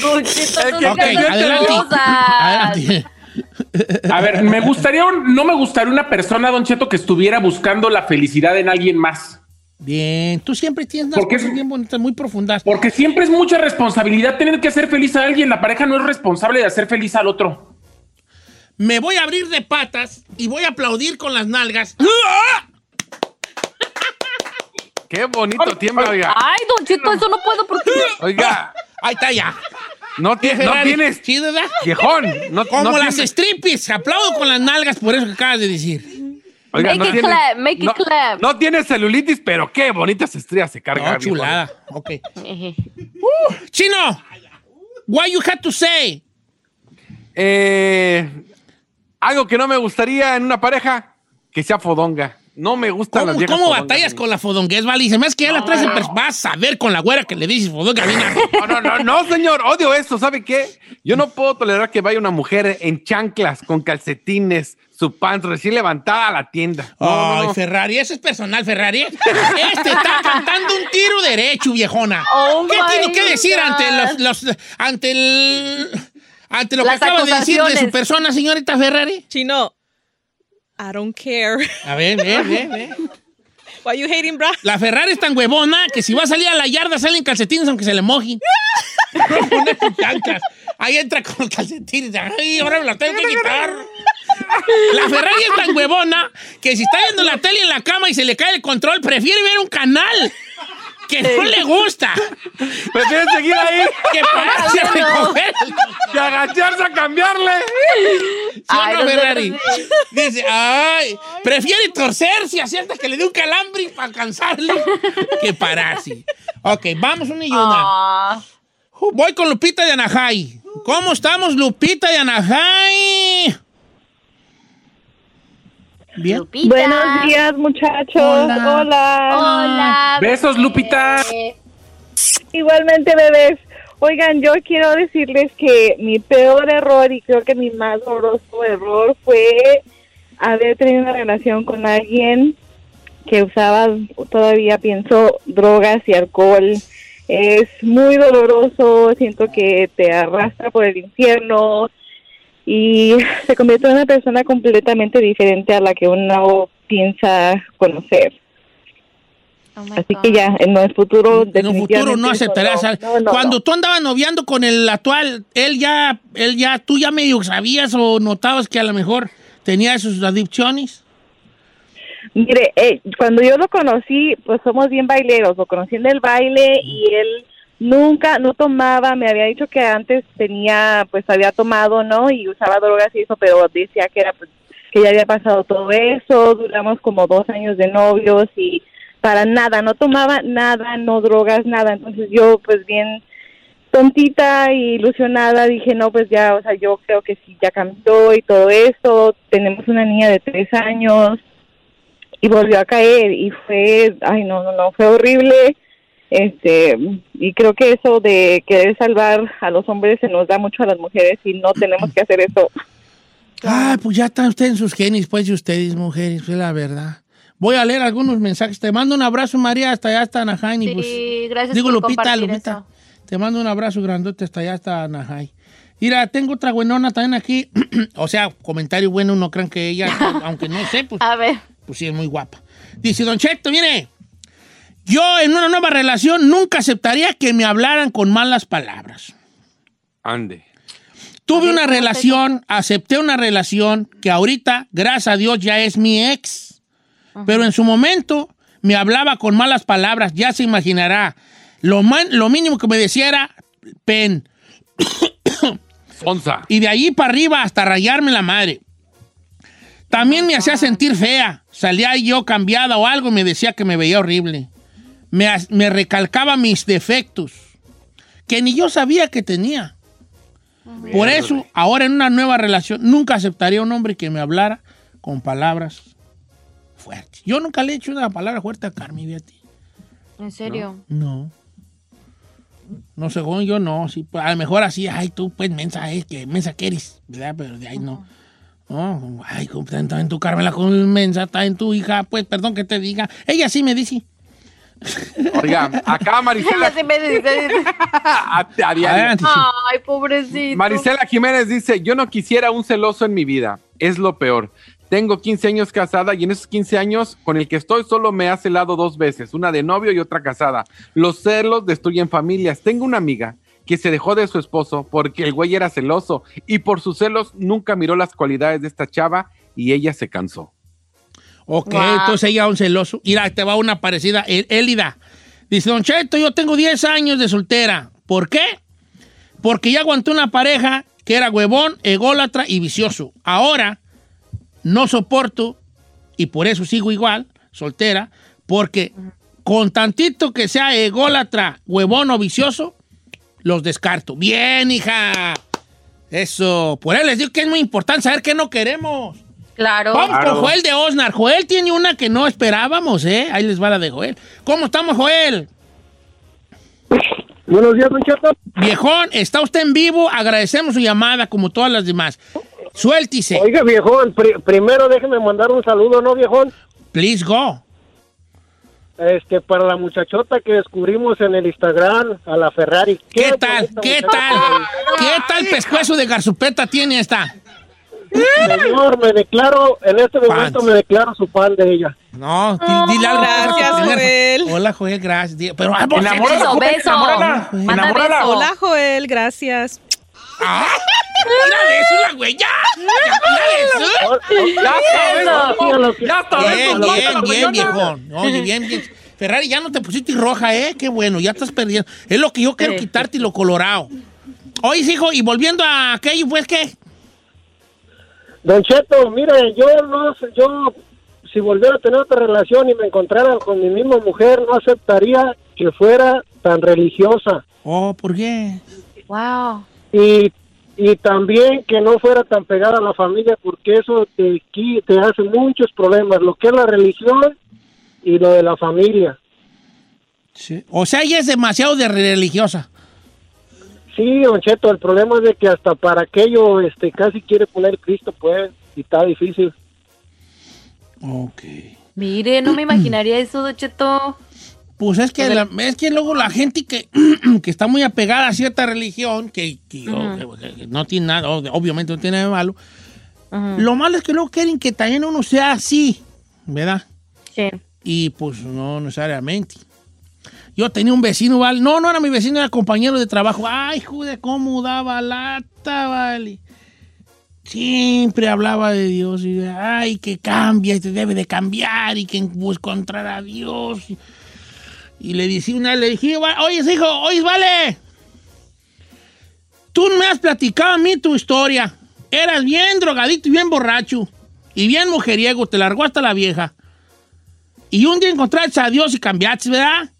Dulcito, no Ok, digas esas adelante. Adelante. A ver, me gustaría un- no me gustaría una persona, Don Cheto, que estuviera buscando la felicidad en alguien más. Bien, tú siempre tienes unas Porque cosas es- bien bonitas, muy profundas. Porque siempre es mucha responsabilidad tener que hacer feliz a alguien. La pareja no es responsable de hacer feliz al otro. Me voy a abrir de patas y voy a aplaudir con las nalgas. Qué bonito tiembla, oiga. Ay, Don Chito, eso no puedo porque... Oiga, Ahí está ya. No, no tienes. Chido, ¿verdad? Viejón. No, Como no las tienes- strippies. Aplaudo con las nalgas por eso que acabas de decir. Oiga, Make no it tienes- clap, make it clap. No tienes celulitis, pero qué bonitas estrellas se cargan. No, chulada. Ok. Chino, what you had to say? Eh, algo que no me gustaría en una pareja, que sea fodonga. No me gustan ¿Cómo, las viejas cómo batallas con la fodonguez, vale? Y se me hace que ya la traes pers- Vas a ver con la güera que le dices fodonga. No, no, no, no, señor, odio eso. ¿Sabe qué? Yo no puedo tolerar que vaya una mujer en chanclas, con calcetines, su pants recién levantada a la tienda. No, no, Ay, no. Ferrari, eso es personal, Ferrari. Este está cantando un tiro derecho, viejona. Oh ¿Qué tiene que decir God. ante los, los- ante el ante lo Las que acaba de decir de su persona, señorita Ferrari? Chino, I don't care. A ver, ve, ve, ve. Why you hating, bro? La Ferrari es tan huevona que si va a salir a la yarda salen calcetines aunque se le mojen. Ahí entra con calcetines. Ay, ahora me la tengo que quitar. La Ferrari es tan huevona que si está viendo la tele en la cama y se le cae el control, prefiere ver un canal que no le gusta. Prefieren seguir ahí. Que pararse a recoger. Que agacharse a cambiarle. ¿Sí o Ay, no, no sé Ferrari? Dice, ay, prefiere torcerse así hasta que le dé un calambre para alcanzarle que pararse. Ok, vamos una y una. Ah, Voy con Lupita de Anajay. ¿Cómo estamos, Lupita de Anajay? Bien. Lupita. Buenos días, muchachos. Hola. Hola. Hola. Besos, Lupita. Igualmente, bebés. Oigan, yo quiero decirles que mi peor error y creo que mi más doloroso error fue haber tenido una relación con alguien que usaba, todavía pienso, drogas y alcohol. Es muy doloroso, siento que te arrastra por el infierno y se convierte en una persona completamente diferente a la que uno piensa conocer. Oh Así God. que ya, en el futuro En un futuro no aceptarás. no, al- no, no, Cuando no. tú andabas noviando con el actual, él ya, él ya, tú ya medio sabías o notabas que a lo mejor tenía sus adicciones. Mire, eh, cuando yo lo conocí, pues somos bien baileros, lo conocí en el baile y él nunca, no tomaba, me había dicho que antes tenía, pues había tomado, ¿no? Y usaba drogas y eso, pero decía que era, pues, que ya había pasado todo eso, duramos como dos años de novios y para nada, no tomaba nada, no drogas, nada, entonces yo pues bien tontita y ilusionada dije, no, pues ya, o sea, yo creo que sí, ya cambió y todo eso, tenemos una niña de tres años, y volvió a caer y fue, ay no, no, no, fue horrible. Este, y creo que eso de querer salvar a los hombres se nos da mucho a las mujeres y no tenemos que hacer eso. Ay, pues ya están ustedes en sus genes, pues, de ustedes, mujeres, es la verdad. Voy a leer algunos mensajes. Te mando un abrazo, María, hasta allá, hasta Anaheim. y Sí, pues, gracias digo, por Lupita, compartir Lupita. eso. Te mando un abrazo grandote hasta allá, hasta Anaheim. Mira, tengo otra buenona también aquí. o sea, comentario bueno, no crean que ella, aunque no sé, pues, A ver. pues sí, es muy guapa. Dice, Don Cheto, mire, yo en una nueva relación nunca aceptaría que me hablaran con malas palabras. Ande. Tuve una relación, acepté una relación que ahorita, gracias a Dios, ya es mi ex. Pero en su momento me hablaba con malas palabras, ya se imaginará. Lo, man- lo mínimo que me decía era pen. Onza. Y de ahí para arriba hasta rayarme la madre. También me hacía sentir fea. Salía yo cambiada o algo y me decía que me veía horrible. Me, recalcaba mis defectos, que ni yo sabía que tenía. Por eso, ahora en una nueva relación, nunca aceptaría un hombre que me hablara con palabras fuertes. Yo nunca le he hecho una palabra fuerte a Carmen, fíjate. ¿En serio? No. No, según yo no. Sí, pues, a lo mejor así, ay, tú, pues, mensa, es que mensa que eres, ¿verdad? Pero de ahí no. No, ay, como está en tu Carmela con mensa, está en tu hija, pues, perdón que te diga. Ella sí me dice. Oiga, acá Marisela. A, a. Adelante. Ay, pobrecito. Marisela Jiménez dice, yo no quisiera un celoso en mi vida, es lo peor. Tengo 15 años casada y en esos 15 años con el que estoy solo me ha celado dos veces, una de novio y otra casada. Los celos destruyen familias. Tengo una amiga que se dejó de su esposo porque el güey era celoso y por sus celos nunca miró las cualidades de esta chava y ella se cansó. Ok, entonces ella un celoso. Mira, te va una parecida, Élida. Dice, Don Cheto, yo tengo 10 años de soltera. ¿Por qué? Porque ya aguanté una pareja que era huevón, ególatra y vicioso. Ahora no soporto, y por eso sigo igual, soltera, porque con tantito que sea ególatra, huevón o vicioso, los descarto. Bien, hija. Eso. Por eso les digo que es muy importante saber qué no queremos. Claro. Vamos Claro. con Joel de Osnar. Joel tiene una que no esperábamos, ¿eh? Ahí les va la de Joel. ¿Cómo estamos, Joel? Buenos días, Don Cheto. Viejón, está usted en vivo. Agradecemos su llamada, como todas las demás. Suéltese. Oiga, viejón, pri- primero déjeme mandar un saludo, ¿no, viejón? Please go. Este, para la muchachota que descubrimos en el Instagram, a la Ferrari. ¿Qué tal? bonita ¿Qué tal? ¿Qué tal pescuezo de garzupeta tiene esta? Señor, me declaro, en este momento me declaro su fan de ella. No, di- dile algo. Gracias. Joel. Hola, Joel, gracias. Pero, ah, Enamórala, beso, Joel, beso. enamórala. Joel. Manda beso. Hola, Joel, gracias. Ah, Mira eso, la güey, ya. Bien, bien, bien, viejón. Oye, bien, bien. Ferrari, ya no te pusiste roja, ¿eh? Qué bueno, ya estás perdiendo. Es lo que yo quiero quitarte y lo colorado. Oye, hijo, y volviendo a aquello, pues, ¿qué? Don Cheto, mire, yo no sé, yo si volviera a tener otra relación y me encontrara con mi misma mujer, no aceptaría que fuera tan religiosa. Oh, ¿por qué? Wow. Y, y también que no fuera tan pegada a la familia, porque eso te, te hace muchos problemas, lo que es la religión y lo de la familia. O sea, ella es demasiado de religiosa. Sí, Don Cheto, el problema es de que hasta para aquello este, casi quiere poner Cristo, pues, y está difícil. Ok. Mire, no me imaginaría eso, Don Cheto. Pues es que, la- es que luego la gente que, que está muy apegada a cierta religión, que, que- Ujú. que- que no tiene nada, ob- obviamente no tiene nada de malo, lo malo es que luego quieren que también uno sea así, ¿verdad? Sí. Y pues no necesariamente. Yo tenía un vecino, ¿vale? No, no era mi vecino, era compañero de trabajo. Ay, joder, cómo daba lata, ¿vale? Siempre hablaba de Dios y ay, que cambia y te debe de cambiar y que encontrar a Dios. Y, le decía una, le dije, "Va- oye, hijo, oye, vale. Tú me has platicado a mí tu historia. Eras bien drogadito y bien borracho. Y bien mujeriego, te largó hasta la vieja. Y un día encontraste a Dios y cambiaste, ¿verdad?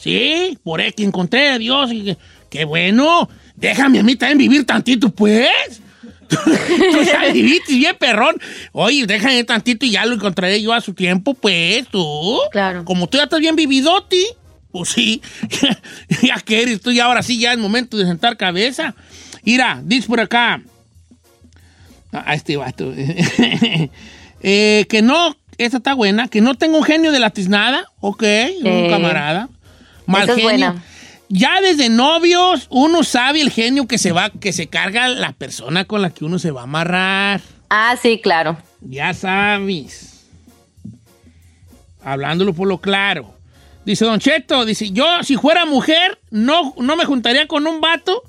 Sí, por eso que encontré a Dios. Y qué bueno. Déjame a mí también vivir tantito, pues. Tú ya viviste bien perrón. Oye, déjame tantito y ya lo encontraré yo a su tiempo, pues, tú. Claro. Como tú ya estás bien vividoti, pues sí. ya que eres tú y ahora sí ya es momento de sentar cabeza. Mira, dice por acá. A este vato. Eh, que no, esta está buena, que no tengo un genio de la tiznada, ok, un camarada. Mal es genio. buena. Ya desde novios uno sabe el genio que se va, que se carga la persona con la que uno se va a amarrar. Ah, sí, claro. Ya sabes. Hablándolo por lo claro. Dice Don Cheto, dice, yo si fuera mujer, no, no me juntaría con un vato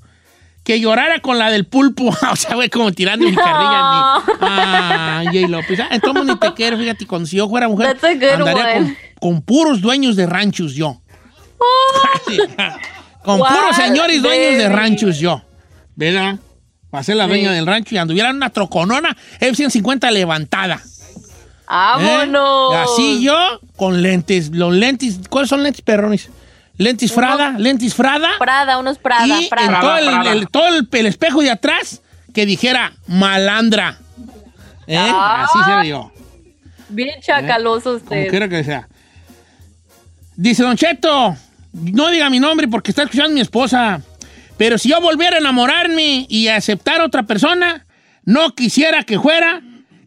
que llorara con la del pulpo. o sea, güey, como tirando mi carrilla. Ah. López. Ah, entonces ni te quiero, fíjate, con, si yo fuera mujer, andaría con puros dueños de ranchos yo. Sí, con puros señores dueños de ranchos yo. ¿Verdad? Para ser la Sí. dueña del rancho y anduviera en una troconona F-150 levantada. ¡Vámonos! ¿Eh? Así yo, con lentes. Los lentes, ¿cuáles son lentes perrones? Lentes Frada, lentes Frada. Prada, unos Prada, y Prada. en todo, el, Prada. el- todo el, el espejo de atrás que dijera malandra. ¿Eh? Ah. Así sería yo. Bien chacaloso Como usted. quiera que sea. Dice Don Cheto, no diga mi nombre porque está escuchando mi esposa. Pero si yo volviera a enamorarme y a aceptar a otra persona, no quisiera que fuera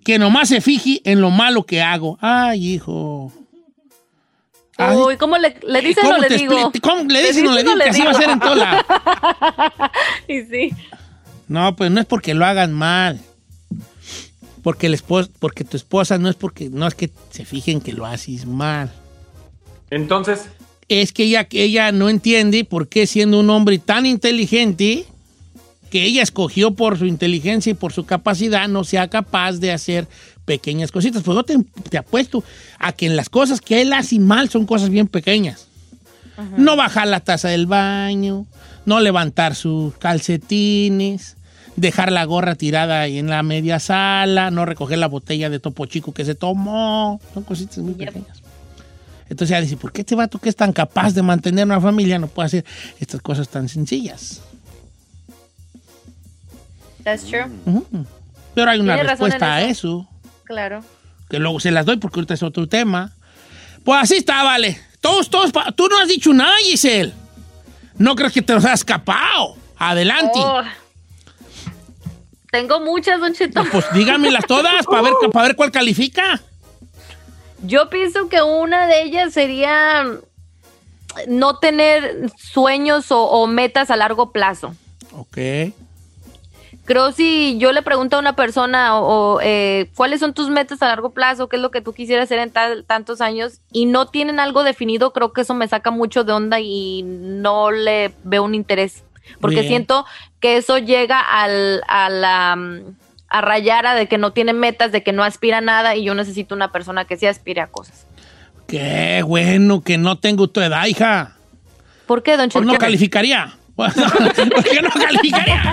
que nomás se fije en lo malo que hago. Ay, hijo. Ay, Uy, ¿cómo le, le dices o ¿Cómo le digo? cómo le dices o le digo que así va a ser en todo lado? y sí. No, pues no es porque lo hagan mal. Porque, el esposo, porque tu esposa no es porque no es que se fijen que lo haces mal. Entonces, Es que ella, que ella no entiende por qué siendo un hombre tan inteligente, que ella escogió por su inteligencia y por su capacidad, no sea capaz de hacer pequeñas cositas. Pues yo te, te apuesto a que en las cosas que él hace mal son cosas bien pequeñas. No bajar la taza del baño, no levantar sus calcetines, dejar la gorra tirada ahí en la media sala, no recoger la botella de topo chico que se tomó. Son cositas muy pequeñas. Entonces ella dice, ¿por qué este vato que es tan capaz de mantener una familia no puede hacer estas cosas tan sencillas? That's true. Pero hay una respuesta a eso. Claro. que luego se las doy porque ahorita es otro tema. Pues así está, vale. Todos, todos, tú no has dicho nada, Giselle. No crees que te los has escapado. Adelante. Oh. Tengo muchas, Don Cheto. Pues dígamelas todas para ver, para ver cuál califica. Yo pienso que una de ellas sería no tener sueños o, o metas a largo plazo. Ok. Creo si yo le pregunto a una persona o, o, eh, cuáles son tus metas a largo plazo, qué es lo que tú quisieras hacer en tal- tantos años y no tienen algo definido, creo que eso me saca mucho de onda y no le veo un interés. Porque Bien. siento que eso llega al, a la mm, a rayar a de que no tiene metas, de que no aspira a nada y yo necesito una persona que sí aspire a cosas. Qué bueno que no tengo tu edad, hija. ¿Por qué, don Pues Cheto? no calificaría. ¿Por qué no calificaría?